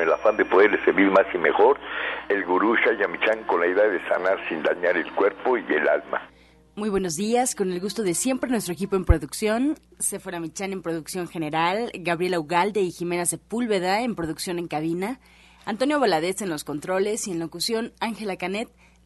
el afán de poderle servir más y mejor, el gurú Shayamichan con la idea de sanar sin dañar el cuerpo y el alma. Muy buenos días, con el gusto de siempre nuestro equipo en producción, Sephora Michan en producción general, Gabriela Ugalde y Jimena Sepúlveda en producción en cabina, Antonio Valadez en los controles y en locución Ángela Canet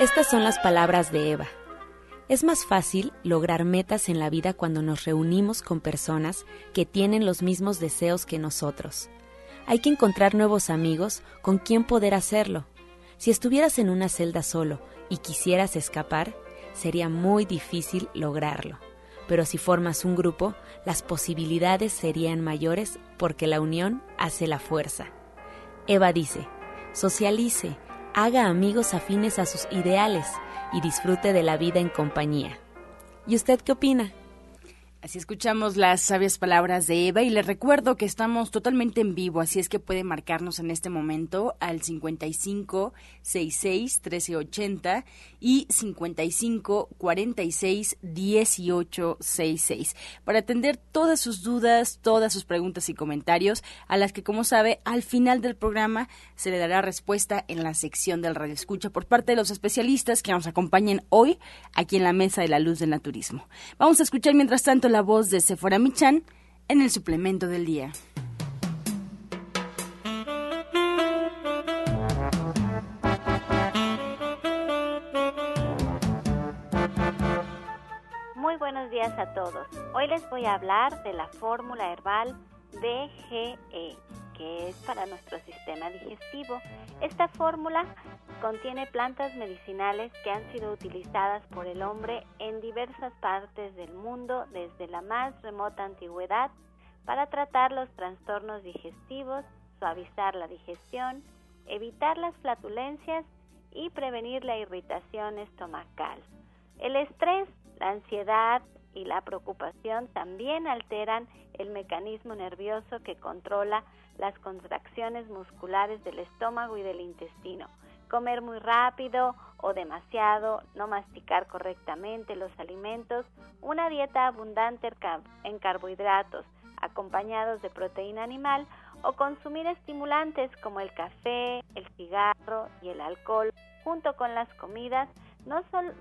Estas son las palabras de Eva. Es más fácil lograr metas en la vida cuando nos reunimos con personas que tienen los mismos deseos que nosotros. Hay que encontrar nuevos amigos con quien poder hacerlo. Si estuvieras en una celda solo y quisieras escapar, sería muy difícil lograrlo. Pero si formas un grupo, las posibilidades serían mayores porque la unión hace la fuerza. Eva dice, socialice, haga amigos afines a sus ideales y disfrute de la vida en compañía. ¿Y usted qué opina? Así escuchamos las sabias palabras de Eva y le recuerdo que estamos totalmente en vivo, así es que puede marcarnos en este momento al 55 66 1380 y 55 46 18 66 para atender todas sus dudas, todas sus preguntas y comentarios, a las que como sabe al final del programa se le dará respuesta en la sección del Radio Escucha por parte de los especialistas que nos acompañen hoy aquí en la mesa de la luz del naturismo. Vamos a escuchar mientras tanto la voz de Sephora Michan en el suplemento del día. Muy buenos días a todos. Hoy les voy a hablar de la fórmula herbal DGE, que es para nuestro sistema digestivo. Esta fórmula Contiene plantas medicinales que han sido utilizadas por el hombre en diversas partes del mundo desde la más remota antigüedad para tratar los trastornos digestivos, suavizar la digestión, evitar las flatulencias y prevenir la irritación estomacal. El estrés, la ansiedad y la preocupación también alteran el mecanismo nervioso que controla las contracciones musculares del estómago y del intestino comer muy rápido o demasiado, no masticar correctamente los alimentos, una dieta abundante en carbohidratos acompañados de proteína animal o consumir estimulantes como el café, el cigarro y el alcohol junto con las comidas no son,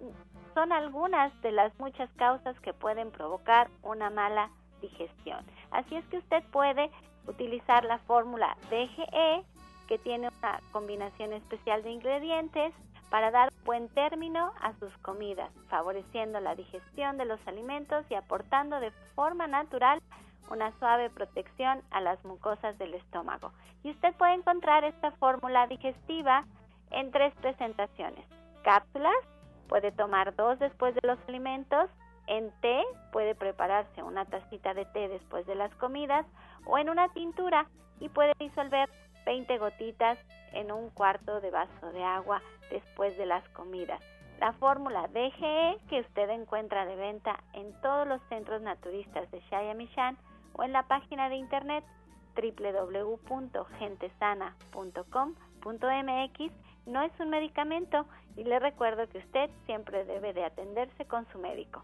son algunas de las muchas causas que pueden provocar una mala digestión. Así es que usted puede utilizar la fórmula DGE que tiene una combinación especial de ingredientes para dar buen término a sus comidas, favoreciendo la digestión de los alimentos y aportando de forma natural una suave protección a las mucosas del estómago. Y usted puede encontrar esta fórmula digestiva en tres presentaciones. Cápsulas, puede tomar dos después de los alimentos, en té, puede prepararse una tacita de té después de las comidas o en una tintura y puede disolver 20 gotitas en un cuarto de vaso de agua después de las comidas. La fórmula DGE que usted encuentra de venta en todos los centros naturistas de Shayamishan o en la página de internet www.gentesana.com.mx no es un medicamento y le recuerdo que usted siempre debe de atenderse con su médico.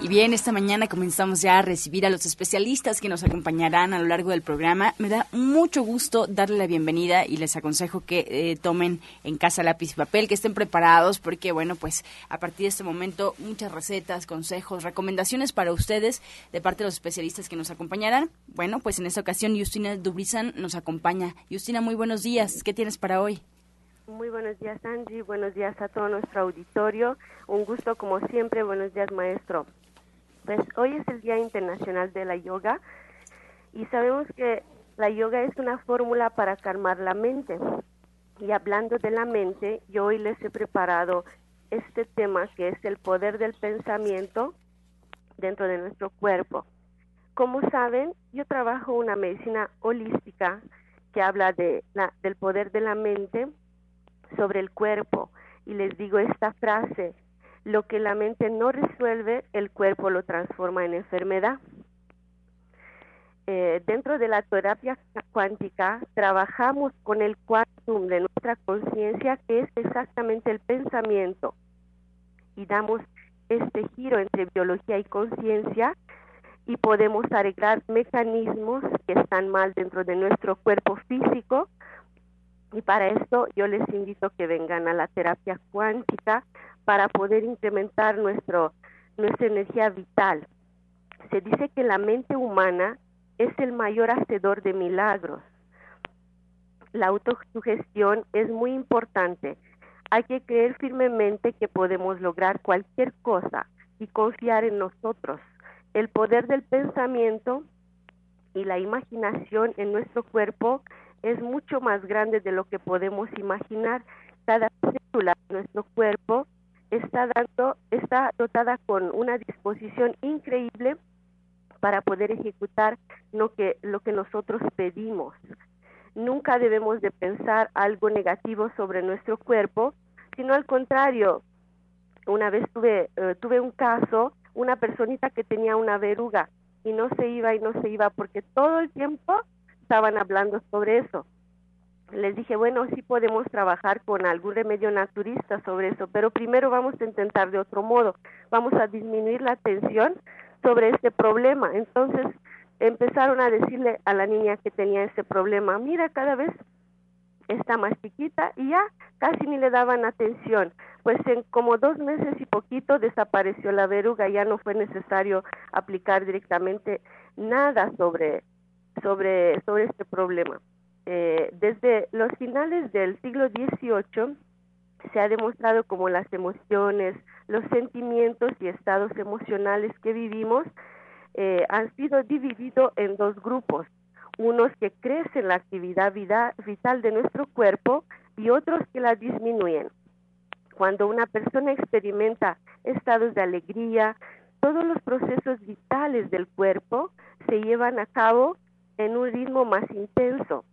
Y bien, esta mañana comenzamos ya a recibir a los especialistas que nos acompañarán a lo largo del programa. Me da mucho gusto darle la bienvenida y les aconsejo que eh, tomen en casa lápiz y papel, que estén preparados porque, bueno, pues a partir de este momento muchas recetas, consejos, recomendaciones para ustedes de parte de los especialistas que nos acompañarán. Bueno, pues en esta ocasión Justina Dubrizan nos acompaña. Justina, muy buenos días. ¿Qué tienes para hoy? Muy buenos días, Angie. Buenos días a todo nuestro auditorio. Un gusto, como siempre. Buenos días, maestro. Pues hoy es el Día Internacional de la Yoga y sabemos que la yoga es una fórmula para calmar la mente. Y hablando de la mente, yo hoy les he preparado este tema que es el poder del pensamiento dentro de nuestro cuerpo. Como saben, yo trabajo una medicina holística que habla de la, del poder de la mente sobre el cuerpo y les digo esta frase, lo que la mente no resuelve, el cuerpo lo transforma en enfermedad. Eh, dentro de la terapia cuántica trabajamos con el quantum de nuestra conciencia, que es exactamente el pensamiento, y damos este giro entre biología y conciencia y podemos arreglar mecanismos que están mal dentro de nuestro cuerpo físico. Y para esto yo les invito que vengan a la terapia cuántica para poder incrementar nuestro, nuestra energía vital. Se dice que la mente humana es el mayor hacedor de milagros. La autosugestión es muy importante. Hay que creer firmemente que podemos lograr cualquier cosa y confiar en nosotros. El poder del pensamiento y la imaginación en nuestro cuerpo es mucho más grande de lo que podemos imaginar. Cada célula de nuestro cuerpo está dando, está dotada con una disposición increíble para poder ejecutar lo que, lo que nosotros pedimos. Nunca debemos de pensar algo negativo sobre nuestro cuerpo, sino al contrario. Una vez tuve, eh, tuve un caso, una personita que tenía una verruga y no se iba y no se iba porque todo el tiempo estaban hablando sobre eso les dije, bueno, sí podemos trabajar con algún remedio naturista sobre eso, pero primero vamos a intentar de otro modo, vamos a disminuir la tensión sobre este problema. Entonces empezaron a decirle a la niña que tenía ese problema, mira, cada vez está más chiquita y ya casi ni le daban atención. Pues en como dos meses y poquito desapareció la verruga, ya no fue necesario aplicar directamente nada sobre, sobre, sobre este problema. Eh, desde los finales del siglo XVIII se ha demostrado como las emociones, los sentimientos y estados emocionales que vivimos eh, han sido divididos en dos grupos, unos que crecen la actividad vital de nuestro cuerpo y otros que la disminuyen. Cuando una persona experimenta estados de alegría, todos los procesos vitales del cuerpo se llevan a cabo en un ritmo más intenso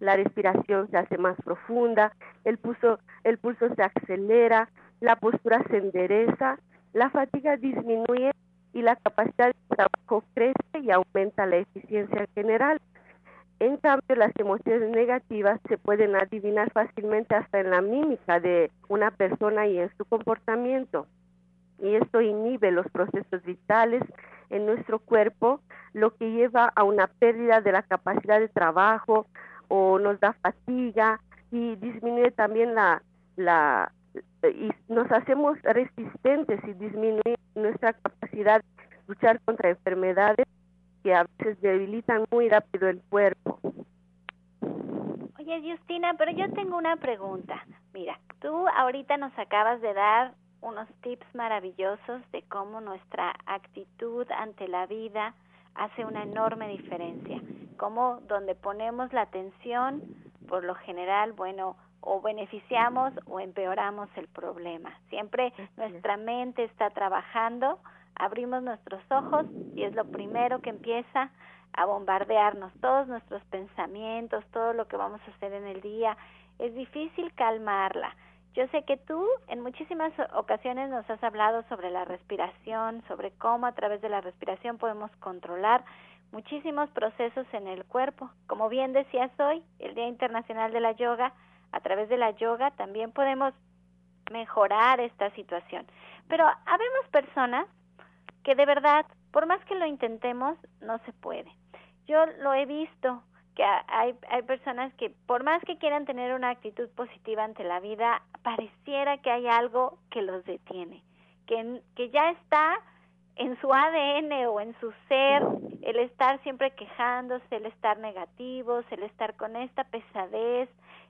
la respiración se hace más profunda, el pulso, el pulso se acelera, la postura se endereza, la fatiga disminuye y la capacidad de trabajo crece y aumenta la eficiencia general. En cambio, las emociones negativas se pueden adivinar fácilmente hasta en la mímica de una persona y en su comportamiento. Y esto inhibe los procesos vitales en nuestro cuerpo, lo que lleva a una pérdida de la capacidad de trabajo, o nos da fatiga y disminuye también la, la y nos hacemos resistentes y disminuye nuestra capacidad de luchar contra enfermedades que a veces debilitan muy rápido el cuerpo. Oye, Justina, pero yo tengo una pregunta. Mira, tú ahorita nos acabas de dar unos tips maravillosos de cómo nuestra actitud ante la vida hace una enorme diferencia. Como donde ponemos la atención, por lo general, bueno, o beneficiamos o empeoramos el problema. Siempre nuestra mente está trabajando, abrimos nuestros ojos y es lo primero que empieza a bombardearnos todos nuestros pensamientos, todo lo que vamos a hacer en el día. Es difícil calmarla. Yo sé que tú en muchísimas ocasiones nos has hablado sobre la respiración, sobre cómo a través de la respiración podemos controlar muchísimos procesos en el cuerpo. Como bien decías hoy, el Día Internacional de la Yoga, a través de la yoga también podemos mejorar esta situación. Pero habemos personas que de verdad, por más que lo intentemos, no se puede. Yo lo he visto, que hay, hay personas que por más que quieran tener una actitud positiva ante la vida, pareciera que hay algo que los detiene, que, que ya está en su ADN o en su ser el estar siempre quejándose, el estar negativos, el estar con esta pesadez,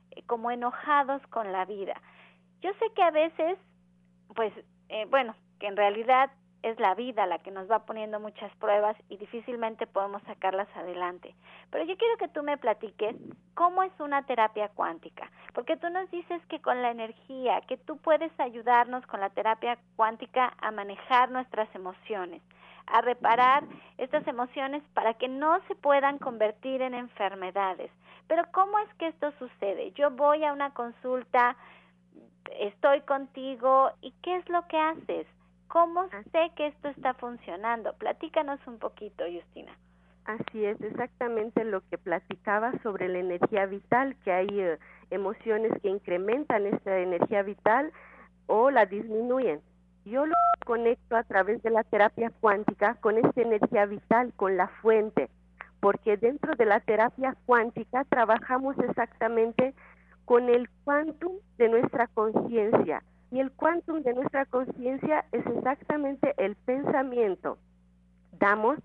eh, como enojados con la vida. Yo sé que a veces, pues, eh, bueno, que en realidad es la vida la que nos va poniendo muchas pruebas y difícilmente podemos sacarlas adelante. Pero yo quiero que tú me platiques cómo es una terapia cuántica, porque tú nos dices que con la energía, que tú puedes ayudarnos con la terapia cuántica a manejar nuestras emociones, a reparar estas emociones para que no se puedan convertir en enfermedades. Pero ¿cómo es que esto sucede? Yo voy a una consulta, estoy contigo y ¿qué es lo que haces? ¿Cómo sé que esto está funcionando? Platícanos un poquito, Justina. Así es, exactamente lo que platicaba sobre la energía vital, que hay eh, emociones que incrementan esta energía vital o la disminuyen. Yo lo conecto a través de la terapia cuántica con esta energía vital, con la fuente, porque dentro de la terapia cuántica trabajamos exactamente con el quantum de nuestra conciencia. Y el quantum de nuestra conciencia es exactamente el pensamiento. Damos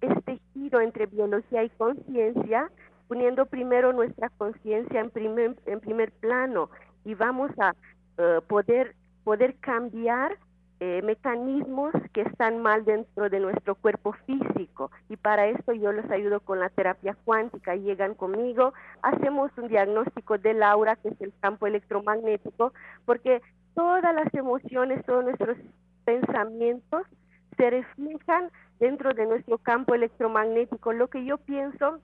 este giro entre biología y conciencia, poniendo primero nuestra conciencia en primer, en primer plano y vamos a eh, poder, poder cambiar eh, mecanismos que están mal dentro de nuestro cuerpo físico y para esto yo les ayudo con la terapia cuántica, llegan conmigo, hacemos un diagnóstico del aura, que es el campo electromagnético, porque todas las emociones, todos nuestros pensamientos se reflejan dentro de nuestro campo electromagnético. Lo que yo pienso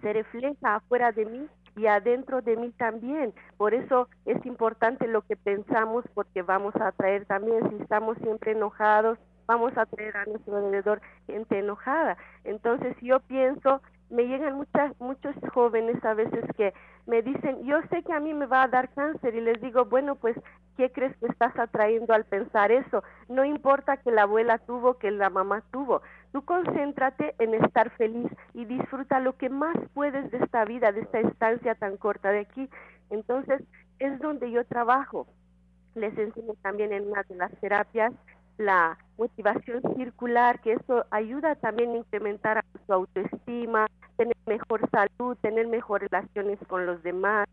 se refleja afuera de mí y adentro de mí también. Por eso es importante lo que pensamos porque vamos a atraer también, si estamos siempre enojados, vamos a traer a nuestro alrededor gente enojada. Entonces yo pienso, me llegan muchas, muchos jóvenes a veces que me dicen, yo sé que a mí me va a dar cáncer y les digo, bueno, pues, ¿qué crees que estás atrayendo al pensar eso? No importa que la abuela tuvo, que la mamá tuvo, Tú concéntrate en estar feliz y disfruta lo que más puedes de esta vida, de esta estancia tan corta de aquí. Entonces, es donde yo trabajo. Les enseño también en una de las terapias la motivación circular, que eso ayuda también a incrementar su autoestima, tener mejor salud, tener mejores relaciones con los demás.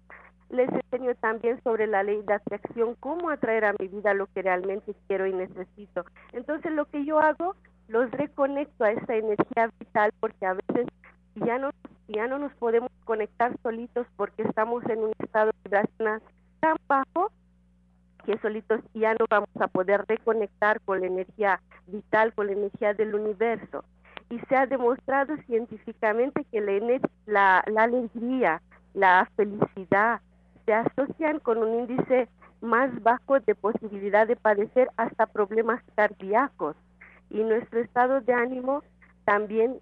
Les enseño también sobre la ley de atracción, cómo atraer a mi vida lo que realmente quiero y necesito. Entonces, lo que yo hago los reconecto a esa energía vital porque a veces ya no, ya no nos podemos conectar solitos porque estamos en un estado vibracional tan bajo que solitos ya no vamos a poder reconectar con la energía vital, con la energía del universo. Y se ha demostrado científicamente que la, la, la alegría, la felicidad se asocian con un índice más bajo de posibilidad de padecer hasta problemas cardíacos y nuestro estado de ánimo también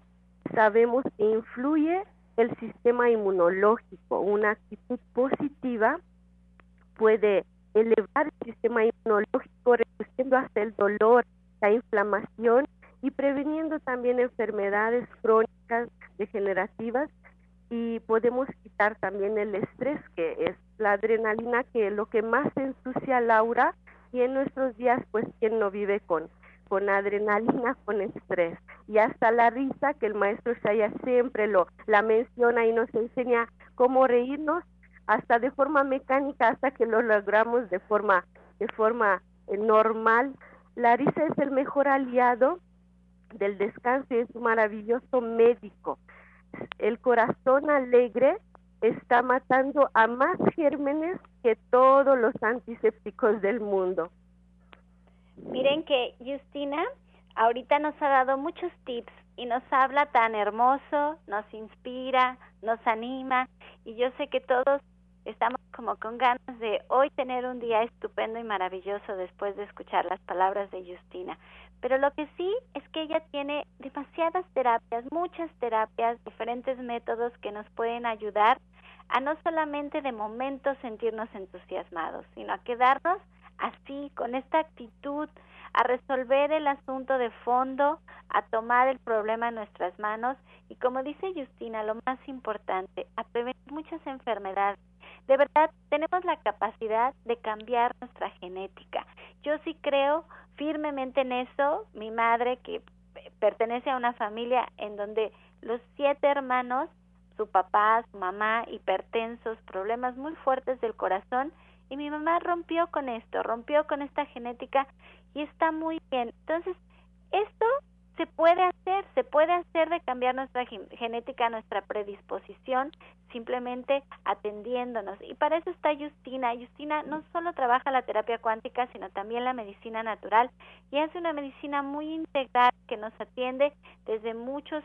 sabemos que influye el sistema inmunológico. Una actitud positiva puede elevar el sistema inmunológico, reduciendo hasta el dolor, la inflamación y preveniendo también enfermedades crónicas degenerativas y podemos quitar también el estrés que es la adrenalina que lo que más ensucia la aura y en nuestros días pues quien no vive con con adrenalina, con estrés. Y hasta la risa, que el maestro Shaya siempre lo la menciona y nos enseña cómo reírnos, hasta de forma mecánica, hasta que lo logramos de forma, de forma eh, normal. La risa es el mejor aliado del descanso y es un maravilloso médico. El corazón alegre está matando a más gérmenes que todos los antisépticos del mundo. Miren que Justina ahorita nos ha dado muchos tips y nos habla tan hermoso, nos inspira, nos anima y yo sé que todos estamos como con ganas de hoy tener un día estupendo y maravilloso después de escuchar las palabras de Justina. Pero lo que sí es que ella tiene demasiadas terapias, muchas terapias, diferentes métodos que nos pueden ayudar a no solamente de momento sentirnos entusiasmados, sino a quedarnos así, con esta actitud, a resolver el asunto de fondo, a tomar el problema en nuestras manos y como dice Justina, lo más importante, a prevenir muchas enfermedades. De verdad, tenemos la capacidad de cambiar nuestra genética. Yo sí creo firmemente en eso. Mi madre, que pertenece a una familia en donde los siete hermanos, su papá, su mamá, hipertensos, problemas muy fuertes del corazón, y mi mamá rompió con esto, rompió con esta genética y está muy bien. Entonces, esto se puede hacer, se puede hacer de cambiar nuestra genética, nuestra predisposición, simplemente atendiéndonos. Y para eso está Justina. Justina no solo trabaja la terapia cuántica, sino también la medicina natural y hace una medicina muy integral que nos atiende desde muchos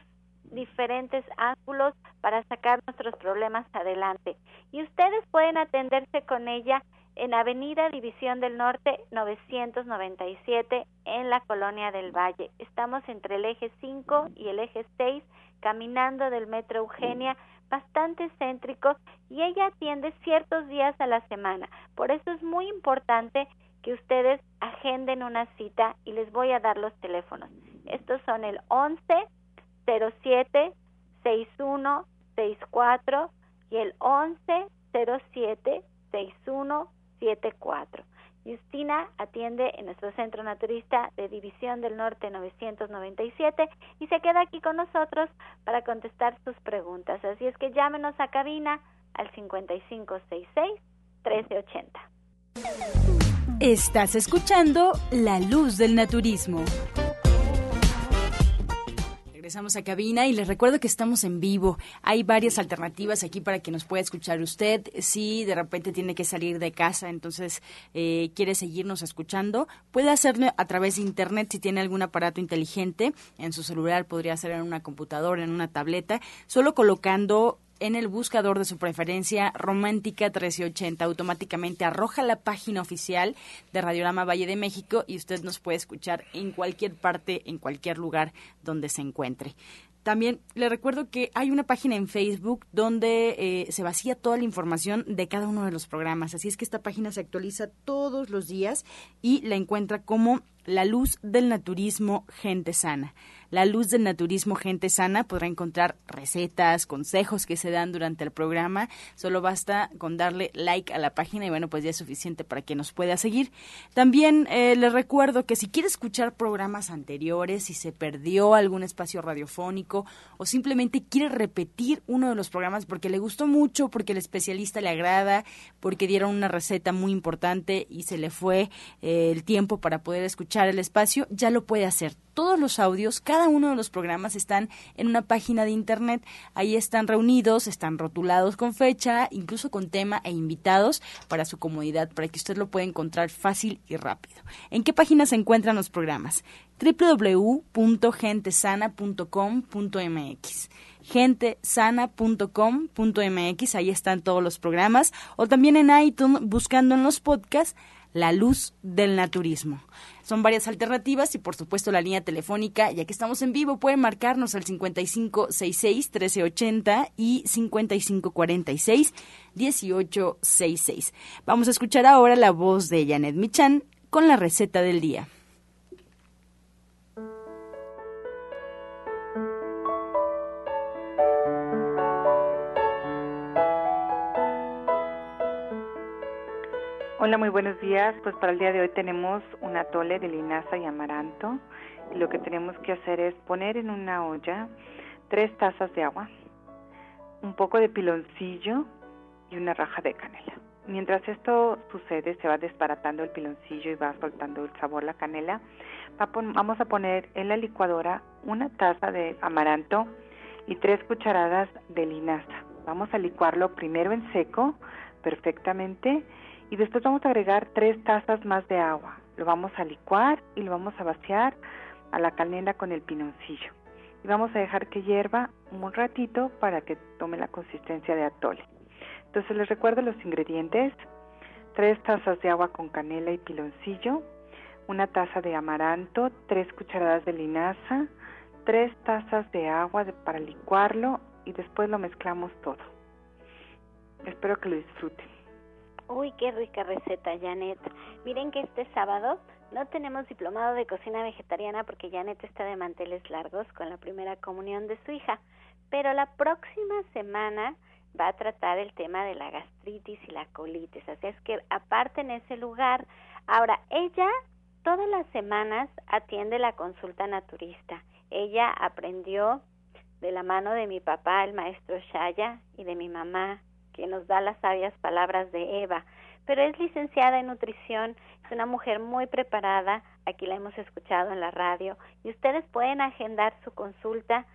diferentes ángulos para sacar nuestros problemas adelante. Y ustedes pueden atenderse con ella en Avenida División del Norte 997 en la Colonia del Valle. Estamos entre el eje 5 y el eje 6, caminando del Metro Eugenia, bastante céntrico y ella atiende ciertos días a la semana. Por eso es muy importante que ustedes agenden una cita y les voy a dar los teléfonos. Estos son el 11 07 61 64 y el 11 07 61 74. Justina atiende en nuestro centro naturista de División del Norte 997 y se queda aquí con nosotros para contestar sus preguntas. Así es que llámenos a cabina al 5566-1380. Estás escuchando La Luz del Naturismo. Regresamos a cabina y les recuerdo que estamos en vivo. Hay varias alternativas aquí para que nos pueda escuchar usted. Si de repente tiene que salir de casa, entonces eh, quiere seguirnos escuchando, puede hacerlo a través de internet si tiene algún aparato inteligente. En su celular podría ser en una computadora, en una tableta, solo colocando en el buscador de su preferencia Romántica 1380. Automáticamente arroja la página oficial de Radiorama Valle de México y usted nos puede escuchar en cualquier parte, en cualquier lugar donde se encuentre. También le recuerdo que hay una página en Facebook donde eh, se vacía toda la información de cada uno de los programas. Así es que esta página se actualiza todos los días y la encuentra como La Luz del Naturismo Gente Sana la luz del naturismo Gente Sana podrá encontrar recetas, consejos que se dan durante el programa. Solo basta con darle like a la página y bueno, pues ya es suficiente para que nos pueda seguir. También eh, les recuerdo que si quiere escuchar programas anteriores, si se perdió algún espacio radiofónico o simplemente quiere repetir uno de los programas porque le gustó mucho, porque el especialista le agrada, porque dieron una receta muy importante y se le fue eh, el tiempo para poder escuchar el espacio, ya lo puede hacer. Todos los audios, cada uno de los programas están en una página de internet. Ahí están reunidos, están rotulados con fecha, incluso con tema e invitados para su comodidad, para que usted lo pueda encontrar fácil y rápido. ¿En qué página se encuentran los programas? www.gentesana.com.mx gentesana.com.mx, ahí están todos los programas, o también en iTunes buscando en los podcasts La Luz del Naturismo. Son varias alternativas y por supuesto la línea telefónica, ya que estamos en vivo, pueden marcarnos al 5566-1380 y 5546-1866. Vamos a escuchar ahora la voz de Janet Michan con la receta del día. Hola, muy buenos días. Pues para el día de hoy tenemos un atole de linaza y amaranto. Y lo que tenemos que hacer es poner en una olla tres tazas de agua, un poco de piloncillo y una raja de canela. Mientras esto sucede, se va desbaratando el piloncillo y va soltando el sabor la canela. Vamos a poner en la licuadora una taza de amaranto y tres cucharadas de linaza. Vamos a licuarlo primero en seco perfectamente y después vamos a agregar tres tazas más de agua. Lo vamos a licuar y lo vamos a vaciar a la canela con el pinoncillo. Y vamos a dejar que hierva un ratito para que tome la consistencia de atole. Entonces les recuerdo los ingredientes. Tres tazas de agua con canela y piloncillo, una taza de amaranto, tres cucharadas de linaza, tres tazas de agua para licuarlo y después lo mezclamos todo. Espero que lo disfruten. Uy, qué rica receta, Janet. Miren que este sábado No tenemos diplomado de cocina vegetariana porque Janet está de manteles largos con la primera comunión de su hija, pero la próxima semana va a tratar el tema de la gastritis y la colitis, así es que aparte en ese lugar. Ahora, ella todas las semanas atiende la consulta naturista. Ella aprendió de la mano de mi papá, el maestro Shaya, y de mi mamá, que nos da las sabias palabras de Eva pero es licenciada en nutrición, es una mujer muy preparada, aquí la hemos escuchado en la radio, y ustedes pueden agendar su consulta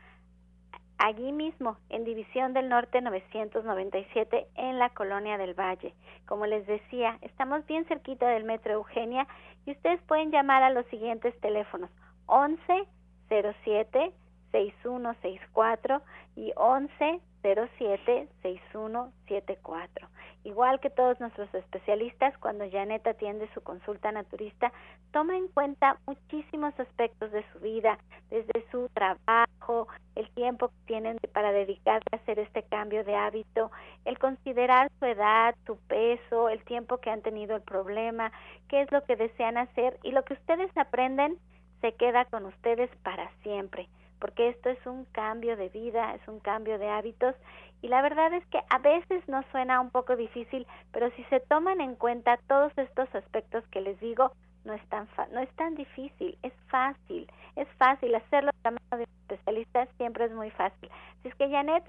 allí mismo, en División del Norte 997, en la Colonia del Valle. Como les decía, estamos bien cerquita del Metro Eugenia y ustedes pueden llamar a los siguientes teléfonos 11 07 6164 y 11 07 6174. Igual que todos nuestros especialistas, cuando Janet atiende su consulta naturista, toma en cuenta muchísimos aspectos de su vida, desde su trabajo, el tiempo que tienen para dedicarse a hacer este cambio de hábito, el considerar su edad, su peso, el tiempo que han tenido el problema, qué es lo que desean hacer y lo que ustedes aprenden se queda con ustedes para siempre porque esto es un cambio de vida, es un cambio de hábitos y la verdad es que a veces nos suena un poco difícil, pero si se toman en cuenta todos estos aspectos que les digo, no es tan no es tan difícil, es fácil, es fácil hacerlo de la mano de especialistas, siempre es muy fácil. Así es que Janet,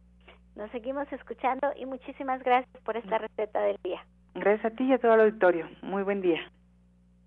nos seguimos escuchando y muchísimas gracias por esta receta del día. Gracias a ti y a todo el auditorio. Muy buen día.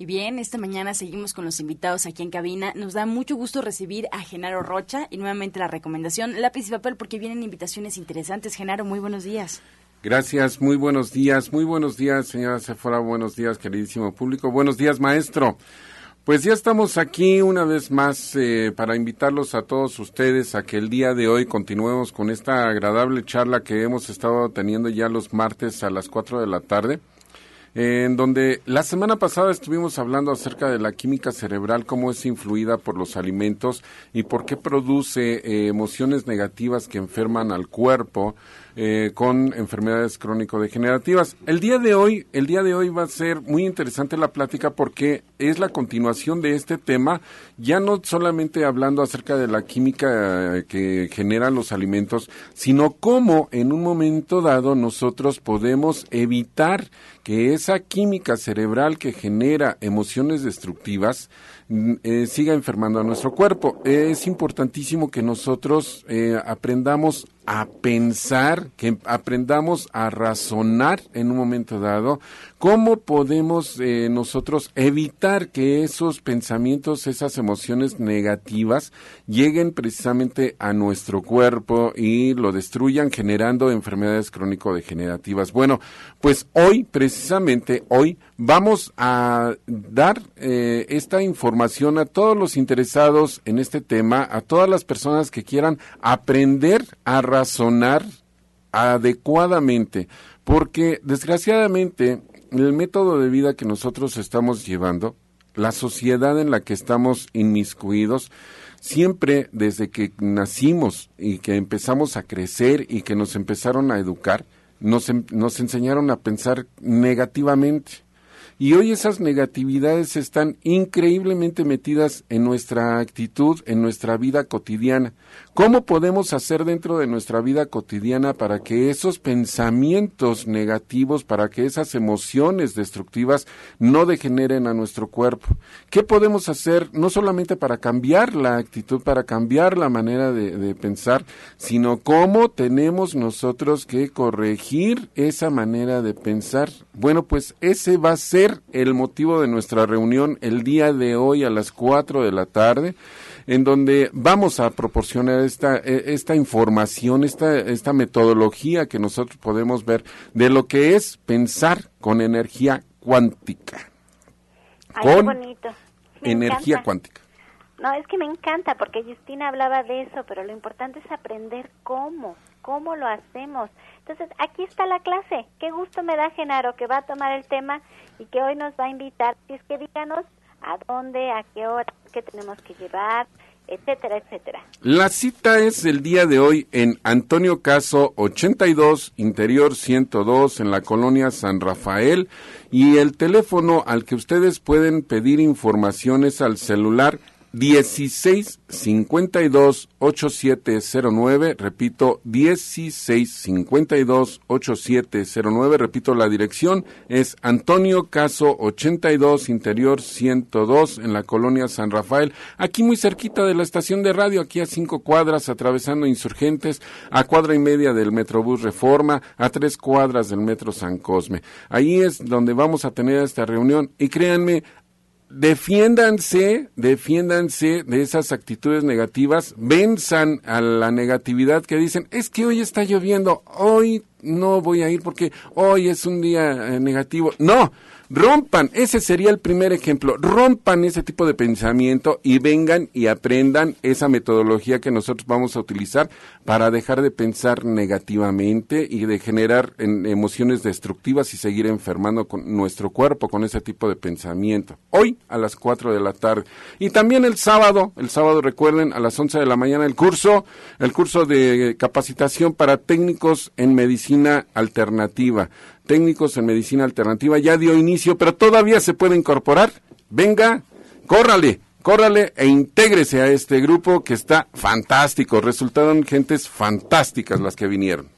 Y bien, esta mañana seguimos con los invitados aquí en cabina. Nos da mucho gusto recibir a Genaro Rocha y nuevamente la recomendación lápiz y papel porque vienen invitaciones interesantes. Genaro, muy buenos días. Gracias, muy buenos días, muy buenos días, señora Sephora, buenos días, queridísimo público, buenos días, maestro. Pues ya estamos aquí una vez más eh, para invitarlos a todos ustedes a que el día de hoy continuemos con esta agradable charla que hemos estado teniendo ya los martes a las 4 de la tarde en donde la semana pasada estuvimos hablando acerca de la química cerebral, cómo es influida por los alimentos y por qué produce eh, emociones negativas que enferman al cuerpo eh, con enfermedades crónico-degenerativas. El día de hoy, el día de hoy va a ser muy interesante la plática porque es la continuación de este tema, ya no solamente hablando acerca de la química eh, que generan los alimentos, sino cómo en un momento dado nosotros podemos evitar que esa química cerebral que genera emociones destructivas mm, eh, siga enfermando a nuestro cuerpo. Es importantísimo que nosotros aprendamos a pensar, que aprendamos a razonar en un momento dado, cómo podemos eh, nosotros evitar que esos pensamientos, esas emociones negativas lleguen precisamente a nuestro cuerpo y lo destruyan generando enfermedades crónico-degenerativas. Bueno, pues hoy, precisamente hoy, vamos a dar eh, esta información a todos los interesados en este tema, a todas las personas que quieran aprender a razonar adecuadamente, porque desgraciadamente el método de vida que nosotros estamos llevando, la sociedad en la que estamos inmiscuidos, siempre desde que nacimos y que empezamos a crecer y que nos empezaron a educar, nos, em, nos enseñaron a pensar negativamente. Y hoy esas negatividades están increíblemente metidas en nuestra actitud, en nuestra vida cotidiana. ¿Cómo podemos hacer dentro de nuestra vida cotidiana para que esos pensamientos negativos, para que esas emociones destructivas no degeneren a nuestro cuerpo? ¿Qué podemos hacer no solamente para cambiar la actitud, para cambiar la manera de, pensar, sino cómo tenemos nosotros que corregir esa manera de pensar? Bueno, pues ese va a ser el motivo de nuestra reunión el día de hoy a las 4 de la tarde, en donde vamos a proporcionar esta, e, esta información, esta, esta metodología que nosotros podemos ver de lo que es pensar con energía cuántica. con energía cuántica. No, es que me encanta porque Justina hablaba de eso, pero lo importante es aprender cómo, cómo lo hacemos. Entonces, aquí está la clase. Qué gusto me da Genaro que va a tomar el tema y que hoy nos va a invitar. Si es que díganos a dónde, a qué hora, qué tenemos que llevar, etcétera, etcétera. La cita es el día de hoy en Antonio Caso 82, Interior 102, en la colonia San Rafael. Y el teléfono al que ustedes pueden pedir informaciones al celular 16 52 8709, repito, 16 52 8709, repito, la dirección es Antonio Caso 82, Interior 102, en la colonia San Rafael, aquí muy cerquita de la estación de radio, aquí a cinco cuadras, atravesando insurgentes, a cuadra y media del Metrobús Reforma, a tres cuadras del Metro San Cosme. Ahí es donde vamos a tener esta reunión y créanme, defiéndanse, defiéndanse de esas actitudes negativas, venzan a la negatividad que dicen, es que hoy está lloviendo, hoy no voy a ir porque hoy es un día eh, negativo. No, Rompan, ese sería el primer ejemplo, rompan ese tipo de pensamiento y vengan y aprendan esa metodología que nosotros vamos a utilizar para dejar de pensar negativamente y de generar emociones destructivas y seguir enfermando con nuestro cuerpo con ese tipo de pensamiento. Hoy a las 4 de la tarde. Y también el sábado, el sábado recuerden a las 11 de la mañana el curso, el curso de capacitación para técnicos en medicina alternativa técnicos en medicina alternativa ya dio inicio, pero todavía se puede incorporar. Venga, córrale, córrale e intégrese a este grupo que está fantástico. Resultaron gentes fantásticas las que vinieron.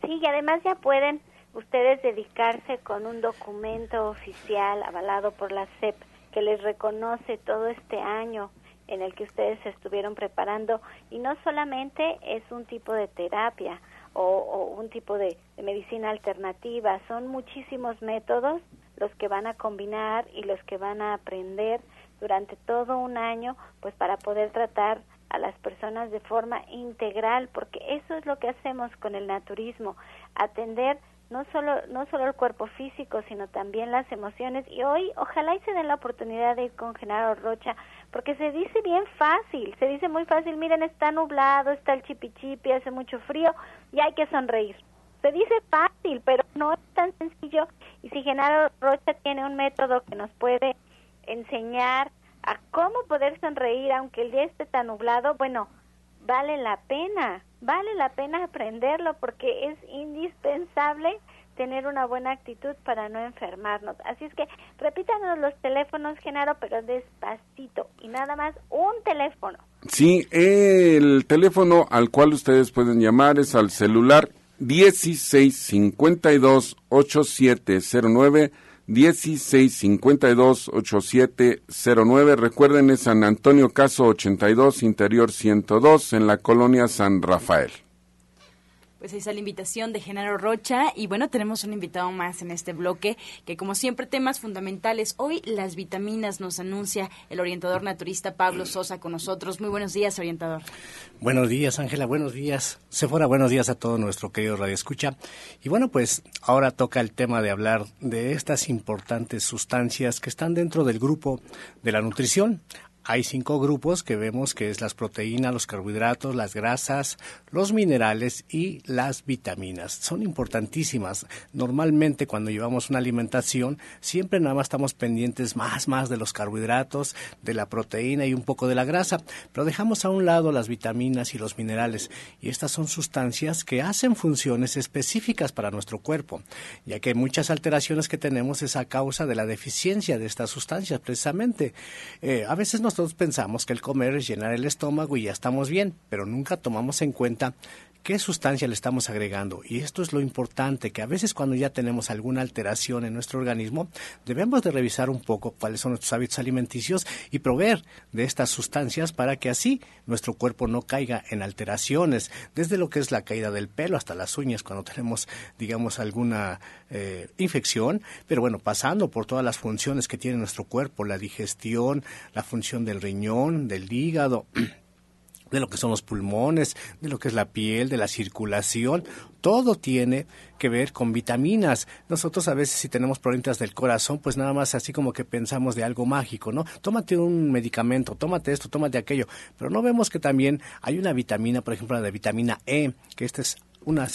Sí, y además ya pueden ustedes dedicarse con un documento oficial avalado por la CEP que les reconoce todo este año en el que ustedes se estuvieron preparando y no solamente es un tipo de terapia, o, un tipo de, medicina alternativa. Son muchísimos métodos los que van a combinar y los que van a aprender durante todo un año, pues para poder tratar a las personas de forma integral, porque eso es lo que hacemos con el naturismo, atender no solo no solo el cuerpo físico, sino también las emociones. Y hoy, ojalá y se den la oportunidad de ir con Genaro Rocha porque se dice bien fácil, se dice muy fácil, miren, está nublado, está el chipichipi, hace mucho frío y hay que sonreír. Se dice fácil, pero no es tan sencillo y si Genaro Rocha tiene un método que nos puede enseñar a cómo poder sonreír aunque el día esté tan nublado, bueno, vale la pena, vale la pena aprenderlo porque es indispensable tener una buena actitud para no enfermarnos. Así es que repítanos los teléfonos, Genaro, pero despacito y nada más un teléfono. Sí, el teléfono al cual ustedes pueden llamar es al celular 1652 8709 1652 8709. Recuerden, es San Antonio Caso 82, Interior 102, en la colonia San Rafael. Pues ahí está la invitación de Genaro Rocha y bueno, tenemos un invitado más en este bloque que como siempre temas fundamentales. Hoy las vitaminas nos anuncia el orientador naturista Pablo Sosa con nosotros. Muy buenos días, orientador. Buenos días, Ángela. Buenos días. Sephora, buenos días a todo nuestro querido Radio Escucha. Y bueno, pues ahora toca el tema de hablar de estas importantes sustancias que están dentro del grupo de la nutrición hay cinco grupos que vemos que es las proteínas, los carbohidratos, las grasas, los minerales y las vitaminas. Son importantísimas. Normalmente cuando llevamos una alimentación siempre nada más estamos pendientes más, más de los carbohidratos, de la proteína y un poco de la grasa, pero dejamos a un lado las vitaminas y los minerales. Y estas son sustancias que hacen funciones específicas para nuestro cuerpo, ya que muchas alteraciones que tenemos es a causa de la deficiencia de estas sustancias precisamente. Eh, a veces nos nosotros pensamos que el comer es llenar el estómago y ya estamos bien, pero nunca tomamos en cuenta qué sustancia le estamos agregando. Y esto es lo importante, que a veces cuando ya tenemos alguna alteración en nuestro organismo, debemos de revisar un poco cuáles son nuestros hábitos alimenticios y proveer de estas sustancias para que así nuestro cuerpo no caiga en alteraciones, desde lo que es la caída del pelo hasta las uñas cuando tenemos, digamos, alguna eh, infección, pero bueno, pasando por todas las funciones que tiene nuestro cuerpo, la digestión, la función del riñón, del hígado, de lo que son los pulmones, de lo que es la piel, de la circulación, todo tiene que ver con vitaminas. Nosotros a veces si tenemos problemas del corazón, pues nada más así como que pensamos de algo mágico, ¿no? Tómate un medicamento, tómate esto, tómate aquello, pero no vemos que también hay una vitamina, por ejemplo la de vitamina E, que esta es una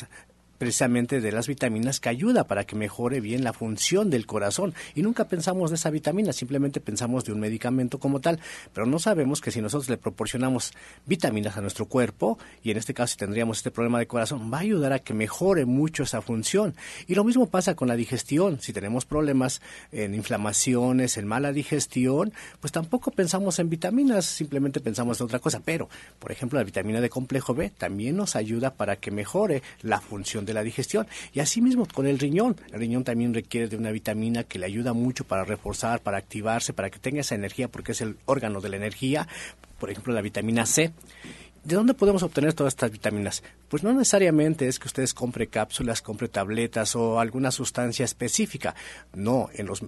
precisamente de las vitaminas que ayuda para que mejore bien la función del corazón. Y nunca pensamos de esa vitamina, simplemente pensamos de un medicamento como tal, pero no sabemos que si nosotros le proporcionamos vitaminas a nuestro cuerpo, y en este caso si tendríamos este problema de corazón, va a ayudar a que mejore mucho esa función. Y lo mismo pasa con la digestión. Si tenemos problemas en inflamaciones, en mala digestión, pues tampoco pensamos en vitaminas, simplemente pensamos en otra cosa. Pero, por ejemplo, la vitamina de complejo B también nos ayuda para que mejore la función de la digestión. Y asimismo con el riñón. El riñón también requiere de una vitamina que le ayuda mucho para reforzar, para activarse, para que tenga esa energía, porque es el órgano de la energía. Por ejemplo, la vitamina C. ¿De dónde podemos obtener todas estas vitaminas? Pues no necesariamente es que ustedes compre cápsulas, compre tabletas o alguna sustancia específica. No, en los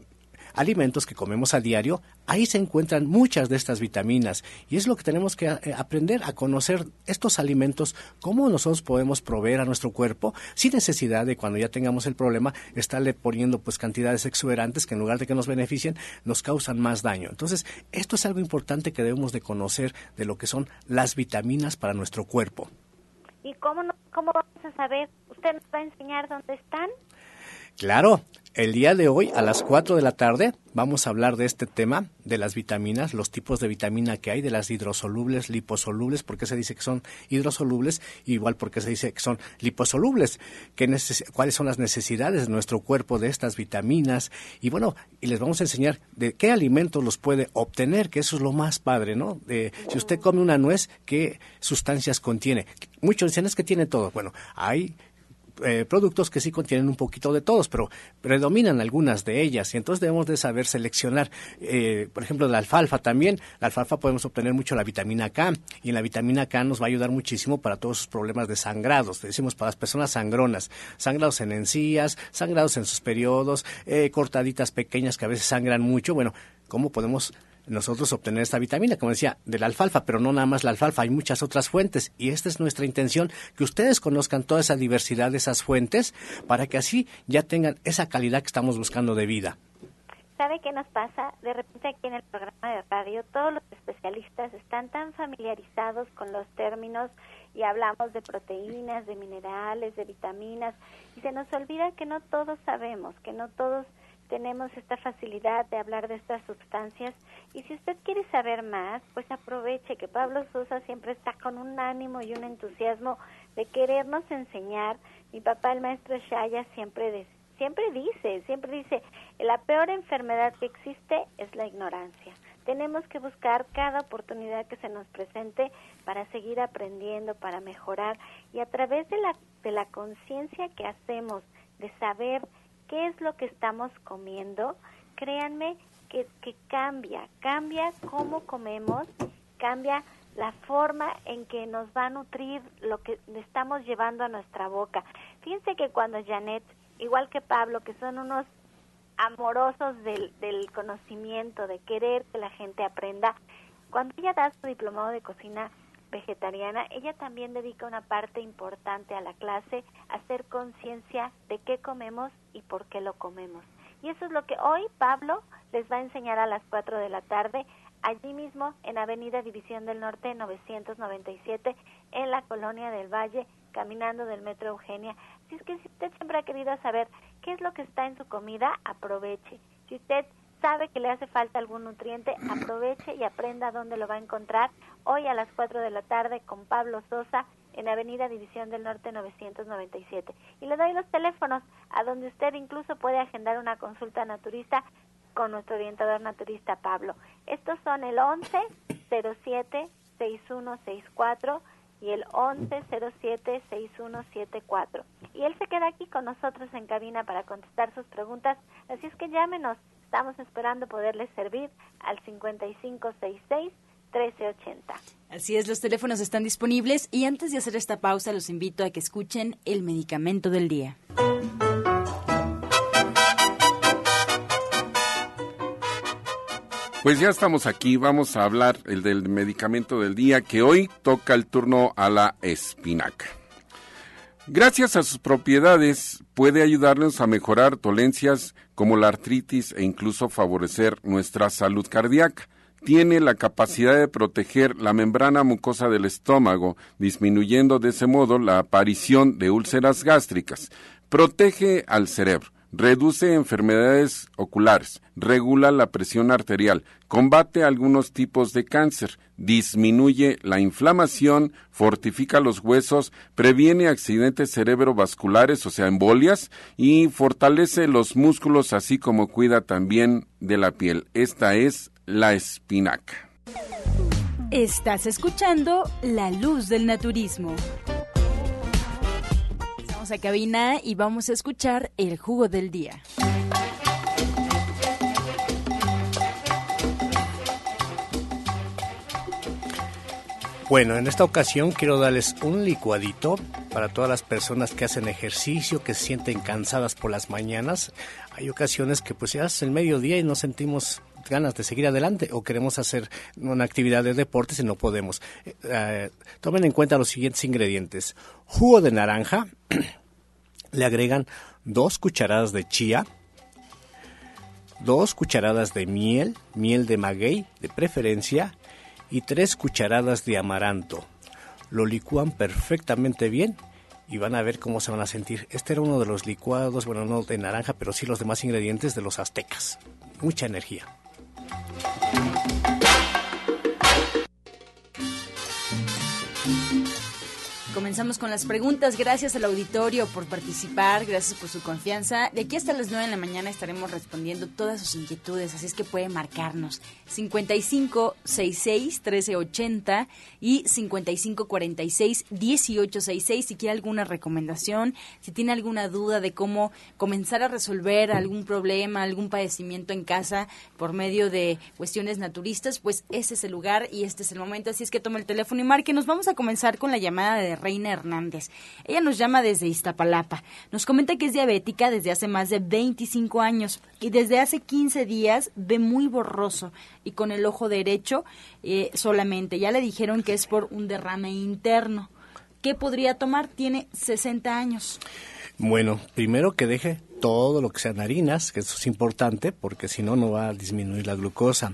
alimentos que comemos a diario, ahí se encuentran muchas de estas vitaminas y es lo que tenemos que eh, aprender a conocer estos alimentos, cómo nosotros podemos proveer a nuestro cuerpo sin necesidad de cuando ya tengamos el problema estarle poniendo pues cantidades exuberantes que en lugar de que nos beneficien nos causan más daño. Entonces, esto es algo importante que debemos de conocer de lo que son las vitaminas para nuestro cuerpo. ¿Y cómo, cómo vamos a saber? ¿Usted nos va a enseñar dónde están? Claro, el día de hoy a las 4 de la tarde vamos a hablar de este tema, de las vitaminas, los tipos de vitamina que hay, de las hidrosolubles, liposolubles, porque se dice que son hidrosolubles, igual porque se dice que son liposolubles, cuáles son las necesidades de nuestro cuerpo de estas vitaminas y bueno, y les vamos a enseñar de qué alimentos los puede obtener, que eso es lo más padre, ¿no? si usted come una nuez, ¿qué sustancias contiene? Muchos dicen es que tiene todo. Bueno, hay eh, productos que sí contienen un poquito de todos, pero predominan algunas de ellas y entonces debemos de saber seleccionar, eh, por ejemplo, la alfalfa también. La alfalfa podemos obtener mucho la vitamina K y en la vitamina K nos va a ayudar muchísimo para todos sus problemas de sangrados, decimos para las personas sangronas, sangrados en encías, sangrados en sus periodos, eh, cortaditas pequeñas que a veces sangran mucho. Bueno, ¿cómo podemos nosotros obtener esta vitamina, como decía, de la alfalfa, pero no nada más la alfalfa, hay muchas otras fuentes y esta es nuestra intención, que ustedes conozcan toda esa diversidad de esas fuentes para que así ya tengan esa calidad que estamos buscando de vida. ¿Sabe qué nos pasa? De repente aquí en el programa de radio todos los especialistas están tan familiarizados con los términos y hablamos de proteínas, de minerales, de vitaminas y se nos olvida que no todos sabemos, que no todos tenemos esta facilidad de hablar de estas sustancias y si usted quiere saber más, pues aproveche que Pablo Sosa siempre está con un ánimo y un entusiasmo de querernos enseñar. Mi papá, el maestro Shaya, siempre, siempre dice, siempre dice, la peor enfermedad que existe es la ignorancia. Tenemos que buscar cada oportunidad que se nos presente para seguir aprendiendo, para mejorar y a través de la, de la conciencia que hacemos de saber qué es lo que estamos comiendo, créanme que, que cambia, cambia cómo comemos, cambia la forma en que nos va a nutrir lo que estamos llevando a nuestra boca. Fíjense que cuando Janet, igual que Pablo, que son unos amorosos del, del conocimiento, de querer que la gente aprenda, cuando ella da su diplomado de cocina vegetariana, ella también dedica una parte importante a la clase a hacer conciencia de qué comemos y por qué lo comemos. Y eso es lo que hoy Pablo les va a enseñar a las 4 de la tarde, allí mismo en Avenida División del Norte 997, en la Colonia del Valle, caminando del Metro Eugenia. Si es que si usted siempre ha querido saber qué es lo que está en su comida, aproveche. Si usted sabe que le hace falta algún nutriente, aproveche y aprenda dónde lo va a encontrar hoy a las 4 de la tarde con Pablo Sosa en Avenida División del Norte 997. Y le doy los teléfonos a donde usted incluso puede agendar una consulta naturista con nuestro orientador naturista Pablo. Estos son el 11 07 6164 y el 11 07 6174. Y él se queda aquí con nosotros en cabina para contestar sus preguntas, así es que llámenos. Estamos esperando poderles servir al 5566 1380. Así es, los teléfonos están disponibles y antes de hacer esta pausa los invito a que escuchen el medicamento del día. Pues ya estamos aquí, vamos a hablar el del medicamento del día que hoy toca el turno a la espinaca. Gracias a sus propiedades puede ayudarnos a mejorar dolencias como la artritis e incluso favorecer nuestra salud cardíaca. Tiene la capacidad de proteger la membrana mucosa del estómago, disminuyendo de ese modo la aparición de úlceras gástricas. Protege al cerebro reduce enfermedades oculares, regula la presión arterial, combate algunos tipos de cáncer, disminuye la inflamación, fortifica los huesos, previene accidentes cerebrovasculares, o sea, embolias, y fortalece los músculos, así como cuida también de la piel. Esta es la espinaca. Estás escuchando La Luz del Naturismo a cabina y vamos a escuchar el jugo del día. Bueno, en esta ocasión quiero darles un licuadito para todas las personas que hacen ejercicio, que se sienten cansadas por las mañanas. Hay ocasiones que pues ya es el mediodía y no sentimos ganas de seguir adelante o queremos hacer una actividad de deportes y no podemos. Eh, eh, tomen en cuenta los siguientes ingredientes. Jugo de naranja, le agregan dos cucharadas de chía, dos cucharadas de miel, miel de maguey de preferencia, y tres cucharadas de amaranto. Lo licúan perfectamente bien y van a ver cómo se van a sentir. Este era uno de los licuados, bueno, no de naranja, pero sí los demás ingredientes de los aztecas. Mucha energía. Thank you. Comenzamos con las preguntas. Gracias al auditorio por participar, gracias por su confianza. De aquí hasta las 9 de la mañana estaremos respondiendo todas sus inquietudes, así es que puede marcarnos 55 66 1380 y 55 46 1866 si quiere alguna recomendación, si tiene alguna duda de cómo comenzar a resolver algún problema, algún padecimiento en casa por medio de cuestiones naturistas, pues ese es el lugar y este es el momento, así es que tome el teléfono y marque. Nos vamos a comenzar con la llamada de Reina Hernández. Ella nos llama desde Iztapalapa. Nos comenta que es diabética desde hace más de 25 años y desde hace 15 días ve muy borroso y con el ojo derecho eh, solamente. Ya le dijeron que es por un derrame interno. ¿Qué podría tomar? Tiene 60 años. Bueno, primero que deje todo lo que sean harinas, que eso es importante porque si no, no va a disminuir la glucosa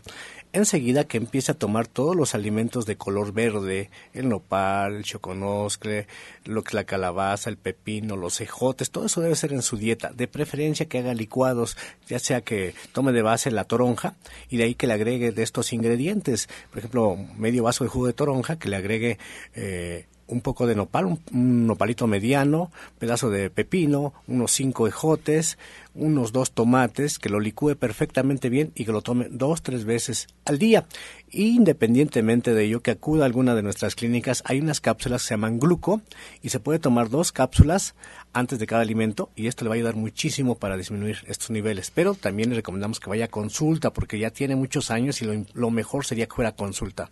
enseguida que empiece a tomar todos los alimentos de color verde, el nopal, el choconoscle, lo que la calabaza, el pepino, los ejotes, todo eso debe ser en su dieta. De preferencia que haga licuados, ya sea que tome de base la toronja y de ahí que le agregue de estos ingredientes. Por ejemplo, medio vaso de jugo de toronja, que le agregue eh, un poco de nopal, un, nopalito mediano, pedazo de pepino, unos cinco ejotes, unos dos tomates, que lo licúe perfectamente bien y que lo tome dos, tres veces al día. Independientemente de ello, que acuda a alguna de nuestras clínicas, hay unas cápsulas que se llaman gluco y se puede tomar dos cápsulas antes de cada alimento y esto le va a ayudar muchísimo para disminuir estos niveles. Pero también le recomendamos que vaya a consulta porque ya tiene muchos años y lo, lo mejor sería que fuera a consulta.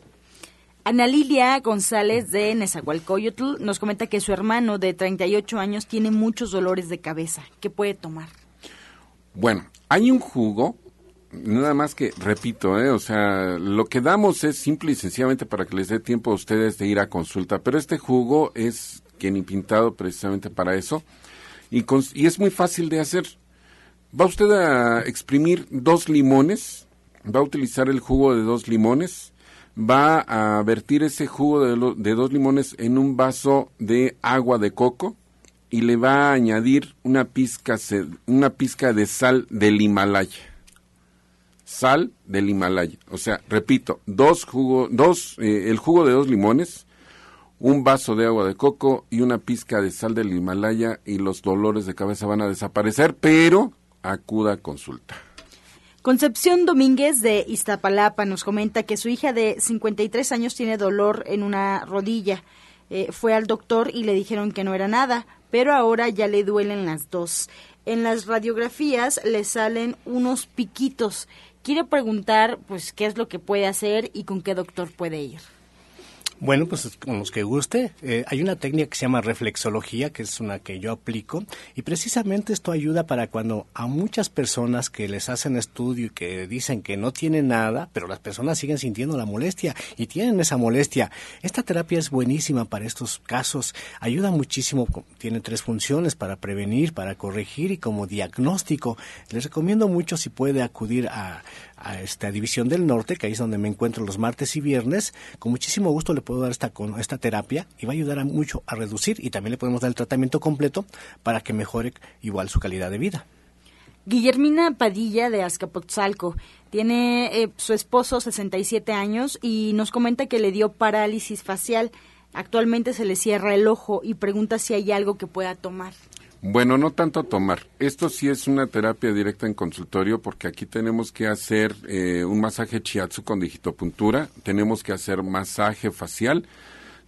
Ana Lilia González de Nezahualcóyotl nos comenta que su hermano de 38 años tiene muchos dolores de cabeza. ¿Qué puede tomar? Bueno, hay un jugo, nada más que, repito, ¿eh? o sea, lo que damos es simple y sencillamente para que les dé tiempo a ustedes de ir a consulta, pero este jugo es que ni pintado precisamente para eso y, y es muy fácil de hacer. Va usted a exprimir dos limones, va a utilizar el jugo de dos limones, va a vertir ese jugo de, dos limones en un vaso de agua de coco y le va a añadir una pizca, una pizca de sal del Himalaya. Sal del Himalaya. O sea, repito, dos jugo, dos, eh, el jugo de dos limones, un vaso de agua de coco y una pizca de sal del Himalaya y los dolores de cabeza van a desaparecer, pero acuda a consulta. Concepción Domínguez de Iztapalapa nos comenta que su hija de 53 años tiene dolor en una rodilla. Eh, fue al doctor y le dijeron que no era nada, pero ahora ya le duelen las dos. En las radiografías le salen unos piquitos. Quiere preguntar, pues, qué es lo que puede hacer y con qué doctor puede ir. Bueno, pues con los que guste. Eh, hay una técnica que se llama reflexología, que es una que yo aplico, y precisamente esto ayuda para cuando a muchas personas que les hacen estudio y que dicen que no tienen nada, pero las personas siguen sintiendo la molestia y tienen esa molestia. Esta terapia es buenísima para estos casos, ayuda muchísimo, tiene tres funciones para prevenir, para corregir y como diagnóstico. Les recomiendo mucho si puede acudir a, a esta División del Norte, que ahí es donde me encuentro los martes y viernes. Con muchísimo gusto le puedo dar esta, esta terapia y va a ayudar mucho a reducir y también le podemos dar el tratamiento completo para que mejore igual su calidad de vida. Guillermina Padilla de Azcapotzalco tiene eh, su esposo 67 años y nos comenta que le dio parálisis facial. Actualmente se le cierra el ojo y pregunta si hay algo que pueda tomar. Bueno, no tanto tomar. Esto sí es una terapia directa en consultorio porque aquí tenemos que hacer eh, un masaje chiatsu con digitopuntura, tenemos que hacer masaje facial,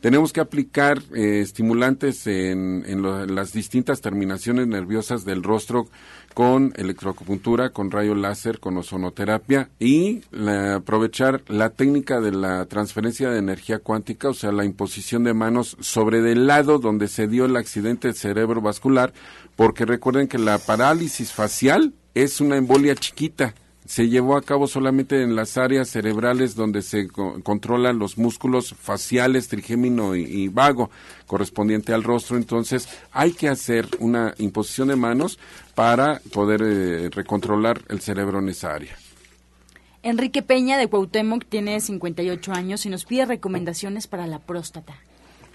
tenemos que aplicar eh, estimulantes en, en las distintas terminaciones nerviosas del rostro con electroacupuntura, con rayo láser, con ozonoterapia y aprovechar la técnica de la transferencia de energía cuántica, o sea, la imposición de manos sobre del lado donde se dio el accidente cerebrovascular, porque recuerden que la parálisis facial es una embolia chiquita se llevó a cabo solamente en las áreas cerebrales donde se controlan los músculos faciales, trigémino y, vago, correspondiente al rostro. Entonces, hay que hacer una imposición de manos para poder eh, recontrolar el cerebro en esa área. Enrique Peña de Cuauhtémoc tiene 58 años y nos pide recomendaciones para la próstata.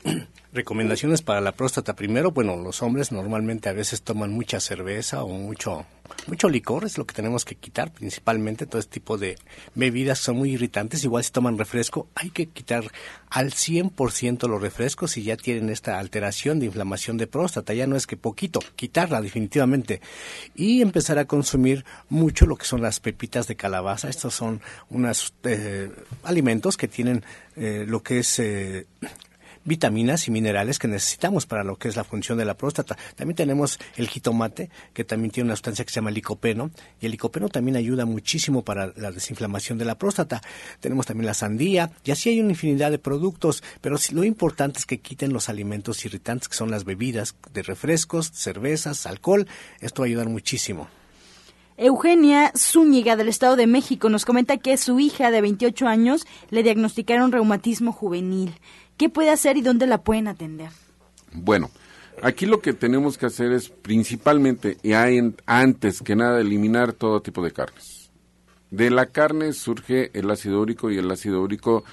Recomendaciones para la próstata. Primero, bueno, los hombres normalmente a veces toman mucha cerveza o mucho, mucho licor, es lo que tenemos que quitar principalmente. Todo este tipo de bebidas son muy irritantes. Igual si toman refresco, hay que quitar al 100% los refrescos si ya tienen esta alteración de inflamación de próstata. Ya no es que poquito, quitarla definitivamente. Y empezar a consumir mucho lo que son las pepitas de calabaza. Estos son unos eh, alimentos que tienen eh, lo que es eh, vitaminas y minerales que necesitamos para lo que es la función de la próstata. También tenemos el jitomate, que también tiene una sustancia que se llama licopeno, y el licopeno también ayuda muchísimo para la desinflamación de la próstata. Tenemos también la sandía, y así hay una infinidad de productos, pero lo importante es que quiten los alimentos irritantes, que son las bebidas de refrescos, cervezas, alcohol. Esto va a ayudar muchísimo. Eugenia Zúñiga del Estado de México nos comenta que su hija de 28 años le diagnosticaron reumatismo juvenil. ¿Qué puede hacer y dónde la pueden atender? Bueno, aquí lo que tenemos que hacer es principalmente, y antes que nada, eliminar todo tipo de carnes. De la carne surge el ácido úrico y el ácido úrico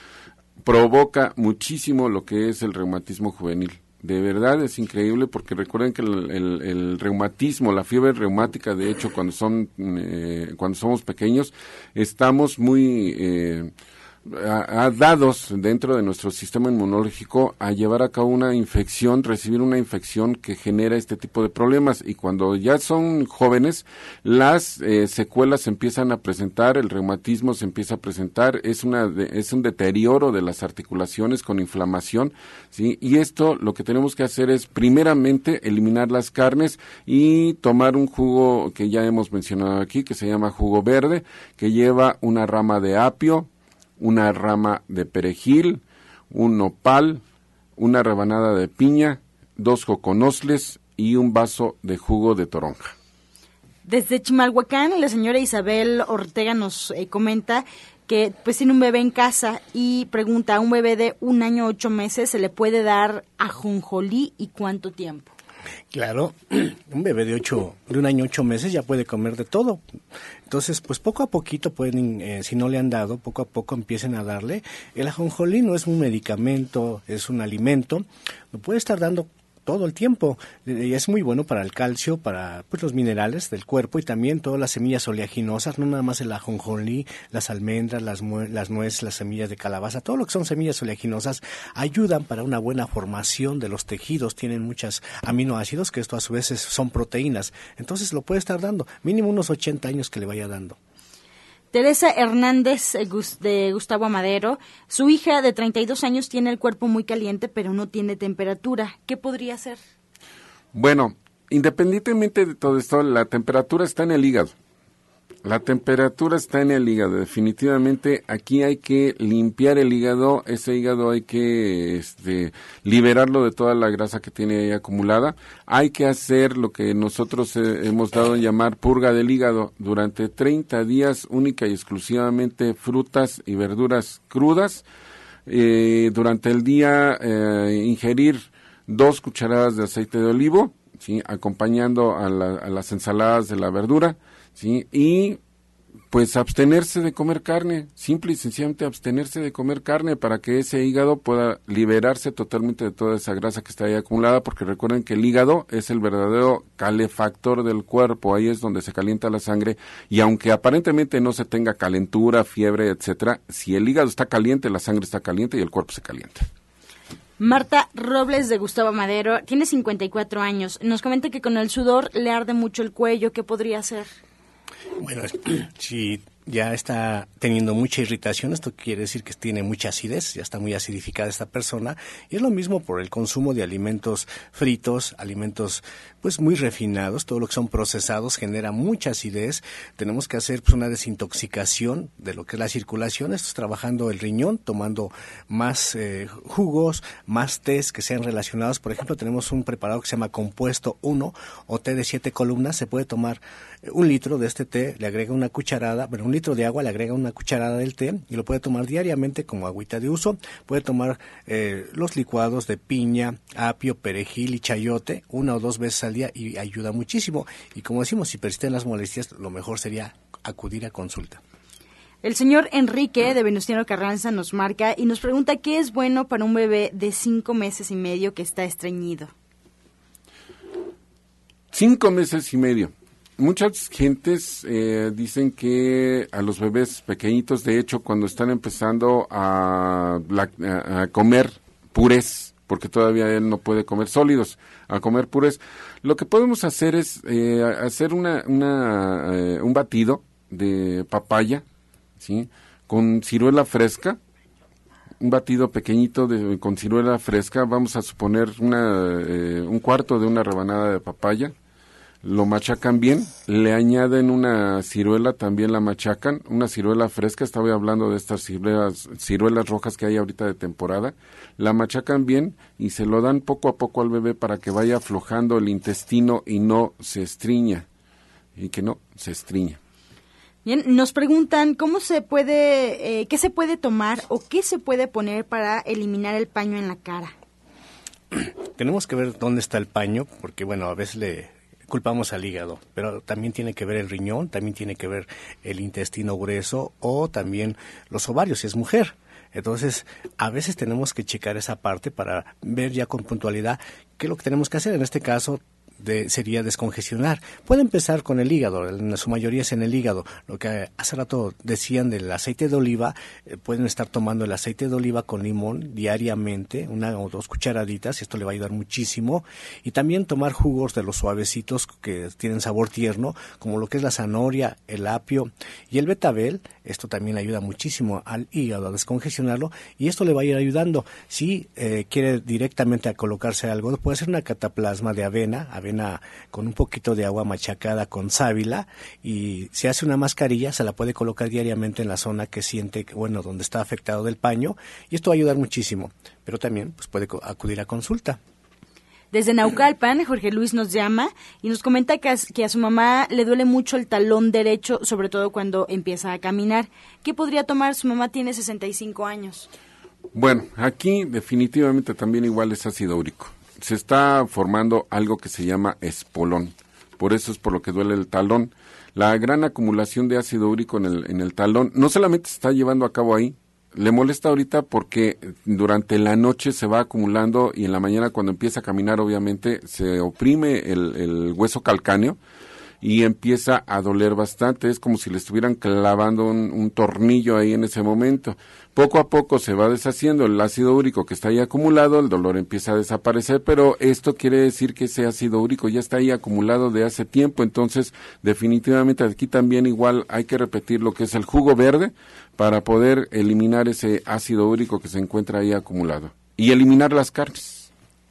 provoca muchísimo lo que es el reumatismo juvenil. De verdad es increíble porque recuerden que el, reumatismo, la fiebre reumática, de hecho, cuando son eh, cuando somos pequeños, estamos muy eh, a, dados dentro de nuestro sistema inmunológico a llevar a cabo una infección, recibir una infección que genera este tipo de problemas. Y cuando ya son jóvenes las eh, secuelas se empiezan a presentar, el reumatismo se empieza a presentar, es una es un deterioro de las articulaciones con inflamación, sí, y esto lo que tenemos que hacer es primeramente eliminar las carnes y tomar un jugo que ya hemos mencionado aquí que se llama jugo verde que lleva una rama de apio, una rama de perejil, un nopal, una rebanada de piña, dos joconosles y un vaso de jugo de toronja. Desde Chimalhuacán, la señora Isabel Ortega nos eh, comenta que pues tiene un bebé en casa y pregunta, ¿a un bebé de un año ocho meses se le puede dar ajonjolí y cuánto tiempo? Claro, un bebé de ocho, de un año ocho meses ya puede comer de todo. Entonces, pues poco a poquito pueden, eh, si no le han dado, poco a poco empiecen a darle. El ajonjolí no es un medicamento, es un alimento. Lo puede estar dando todo el tiempo. Y es muy bueno para el calcio, para pues, los minerales del cuerpo y también todas las semillas oleaginosas, no nada más el ajonjolí, las almendras, las, las nueces, las semillas de calabaza, todo lo que son semillas oleaginosas ayudan para una buena formación de los tejidos, tienen muchos aminoácidos que esto a su vez son proteínas. Entonces lo puede estar dando, mínimo unos 80 años que le vaya dando. Teresa Hernández eh, de Gustavo Amadero, su hija de 32 años tiene el cuerpo muy caliente pero no tiene temperatura. ¿Qué podría hacer? Bueno, independientemente de todo esto, la temperatura está en el hígado. La temperatura está en el hígado. Definitivamente aquí hay que limpiar el hígado. Ese hígado hay que este, liberarlo de toda la grasa que tiene ahí acumulada. Hay que hacer lo que nosotros eh, hemos dado en llamar purga del hígado. Durante 30 días única y exclusivamente frutas y verduras crudas. Eh, durante el día eh, ingerir dos cucharadas de aceite de olivo, ¿sí? acompañando a, a las ensaladas de la verdura ¿sí? Y pues abstenerse de comer carne, simple y sencillamente abstenerse de comer carne para que ese hígado pueda liberarse totalmente de toda esa grasa que está ahí acumulada, porque recuerden que el hígado es el verdadero calefactor del cuerpo, ahí es donde se calienta la sangre y aunque aparentemente no se tenga calentura, fiebre, etcétera, si el hígado está caliente, la sangre está caliente y el cuerpo se calienta. Marta Robles de Gustavo Madero tiene 54 años. Nos comenta que con el sudor le arde mucho el cuello. ¿Qué podría hacer? Bueno, si ya está teniendo mucha irritación, esto quiere decir que tiene mucha acidez, ya está muy acidificada esta persona, y es lo mismo por el consumo de alimentos fritos, alimentos pues muy refinados, todo lo que son procesados genera mucha acidez, tenemos que hacer pues una desintoxicación de lo que es la circulación, esto es trabajando el riñón, tomando más eh, jugos, más tés que sean relacionados, por ejemplo tenemos un preparado que se llama compuesto 1 o té de siete columnas, se puede tomar un litro de este té, le agrega una cucharada, bueno, un litro de agua, le agrega una cucharada del té y lo puede tomar diariamente como agüita de uso. Puede tomar eh, los licuados de piña, apio, perejil y chayote una o dos veces al día y ayuda muchísimo. Y como decimos, si persisten las molestias, lo mejor sería acudir a consulta. El señor Enrique de Venustiano Carranza nos marca y nos pregunta qué es bueno para un bebé de cinco meses y medio que está estreñido. Cinco meses y medio muchas gentes eh, dicen que a los bebés pequeñitos, de hecho, cuando están empezando a, comer purés, porque todavía él no puede comer sólidos, a comer purés, lo que podemos hacer es eh, hacer una, eh, un batido de papaya, ¿sí? Con ciruela fresca, un batido pequeñito de, con ciruela fresca, vamos a suponer una, un cuarto de una rebanada de papaya, lo machacan bien, le añaden una ciruela, también la machacan, una ciruela fresca, estaba hablando de estas ciruelas, ciruelas rojas que hay ahorita de temporada, la machacan bien y se lo dan poco a poco al bebé para que vaya aflojando el intestino y no se estriña, y que no se estriña. Bien, nos preguntan cómo se puede, eh, qué se puede tomar o qué se puede poner para eliminar el paño en la cara. Tenemos que ver dónde está el paño, porque bueno, a veces le, culpamos al hígado, pero también tiene que ver el riñón, también tiene que ver el intestino grueso o también los ovarios si es mujer. Entonces, a veces tenemos que checar esa parte para ver ya con puntualidad qué es lo que tenemos que hacer. En este caso, sería descongestionar. Puede empezar con el hígado, en su mayoría es en el hígado. Lo que hace rato decían del aceite de oliva, eh, pueden estar tomando el aceite de oliva con limón diariamente, una o dos cucharaditas, esto le va a ayudar muchísimo. Y también tomar jugos de los suavecitos que tienen sabor tierno, como lo que es la zanahoria, el apio y el betabel. Esto también ayuda muchísimo al hígado a descongestionarlo y esto le va a ir ayudando. Si eh, quiere directamente a colocarse algo, puede ser una cataplasma de avena, avena con un poquito de agua machacada con sábila y si hace una mascarilla se la puede colocar diariamente en la zona que siente, bueno, donde está afectado del paño y esto va a ayudar muchísimo, pero también pues, puede acudir a consulta. Desde Naucalpan, Jorge Luis nos llama y nos comenta que a, su mamá le duele mucho el talón derecho, sobre todo cuando empieza a caminar. ¿Qué podría tomar? Su mamá tiene 65 años. Bueno, aquí definitivamente también igual es ácido úrico se está formando algo que se llama espolón. Por eso es por lo que duele el talón. La gran acumulación de ácido úrico en el, talón no solamente se está llevando a cabo ahí, le molesta ahorita porque durante la noche se va acumulando y en la mañana cuando empieza a caminar obviamente se oprime el, el hueso calcáneo y empieza a doler bastante. Es como si le estuvieran clavando un, tornillo ahí en ese momento. Poco a poco se va deshaciendo el ácido úrico que está ahí acumulado, el dolor empieza a desaparecer, pero esto quiere decir que ese ácido úrico ya está ahí acumulado de hace tiempo, entonces definitivamente aquí también igual hay que repetir lo que es el jugo verde para poder eliminar ese ácido úrico que se encuentra ahí acumulado y eliminar las carnes.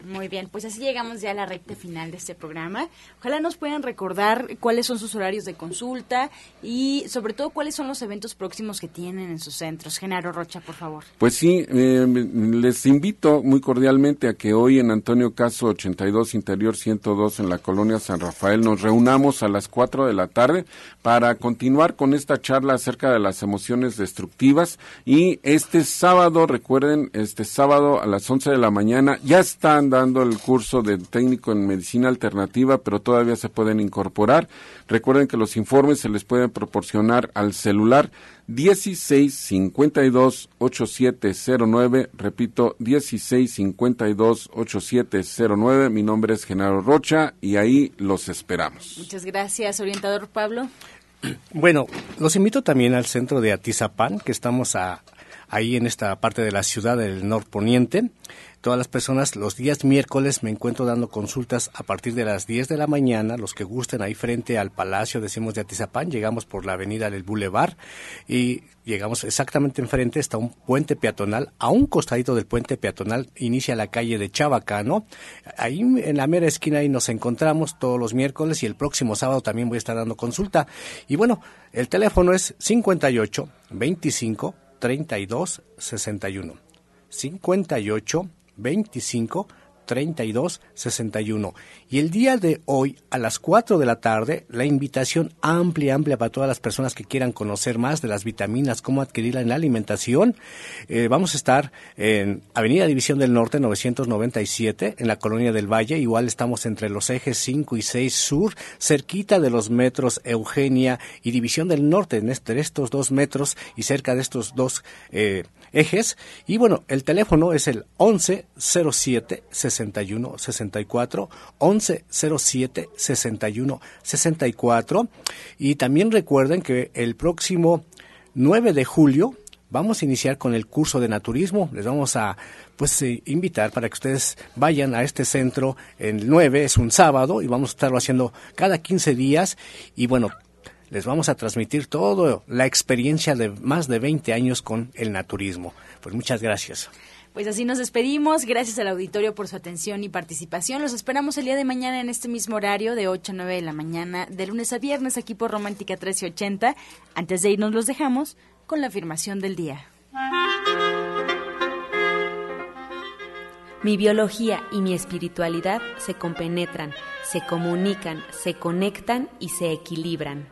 Muy bien, pues así llegamos ya a la recta final de este programa. Ojalá nos puedan recordar cuáles son sus horarios de consulta y sobre todo cuáles son los eventos próximos que tienen en sus centros. Genaro Rocha, por favor. Pues sí, eh, les invito muy cordialmente a que hoy en Antonio Caso 82 Interior 102 en la colonia San Rafael nos reunamos a las 4 de la tarde para continuar con esta charla acerca de las emociones destructivas y este sábado, recuerden, este sábado a las 11 de la mañana ya están dando el curso de técnico en medicina alternativa, pero todavía se pueden incorporar. Recuerden que los informes se les pueden proporcionar al celular 1652 8709, repito, 1652 8709. Mi nombre es Genaro Rocha y ahí los esperamos. Muchas gracias, orientador Pablo. Bueno, los invito también al centro de Atizapán, que estamos a, ahí en esta parte de la ciudad del norponiente todas las personas. Los días miércoles me encuentro dando consultas a partir de las 10 de la mañana, los que gusten ahí frente al Palacio, decimos de Atizapán, llegamos por la avenida del Boulevard y llegamos exactamente enfrente, está un puente peatonal, a un costadito del puente peatonal inicia la calle de Chabacano, ahí en la mera esquina ahí nos encontramos todos los miércoles y el próximo sábado también voy a estar dando consulta. Y bueno, el teléfono es 58 25 32 61. 58 25 32 61. Y el día de hoy, a las 4 de la tarde, la invitación amplia, amplia para todas las personas que quieran conocer más de las vitaminas, cómo adquirirla en la alimentación. Eh, vamos a estar en Avenida División del Norte 997, en la Colonia del Valle. Igual estamos entre los ejes 5 y 6 sur, cerquita de los metros Eugenia y División del Norte, en este, estos dos metros y cerca de estos dos eh, ejes. Y bueno, el teléfono es el 1107 61 64 1107 61 64 y también recuerden que el próximo 9 de julio vamos a iniciar con el curso de naturismo. Les vamos a pues eh, invitar para que ustedes vayan a este centro el 9, es un sábado y vamos a estarlo haciendo cada 15 días y bueno, les vamos a transmitir toda la experiencia de más de 20 años con el naturismo. Pues muchas gracias. Pues así nos despedimos. Gracias al auditorio por su atención y participación. Los esperamos el día de mañana en este mismo horario de 8 a 9 de la mañana, de lunes a viernes, aquí por Romántica 1380. Antes de irnos los dejamos con la afirmación del día. Mi biología y mi espiritualidad se compenetran, se comunican, se conectan y se equilibran.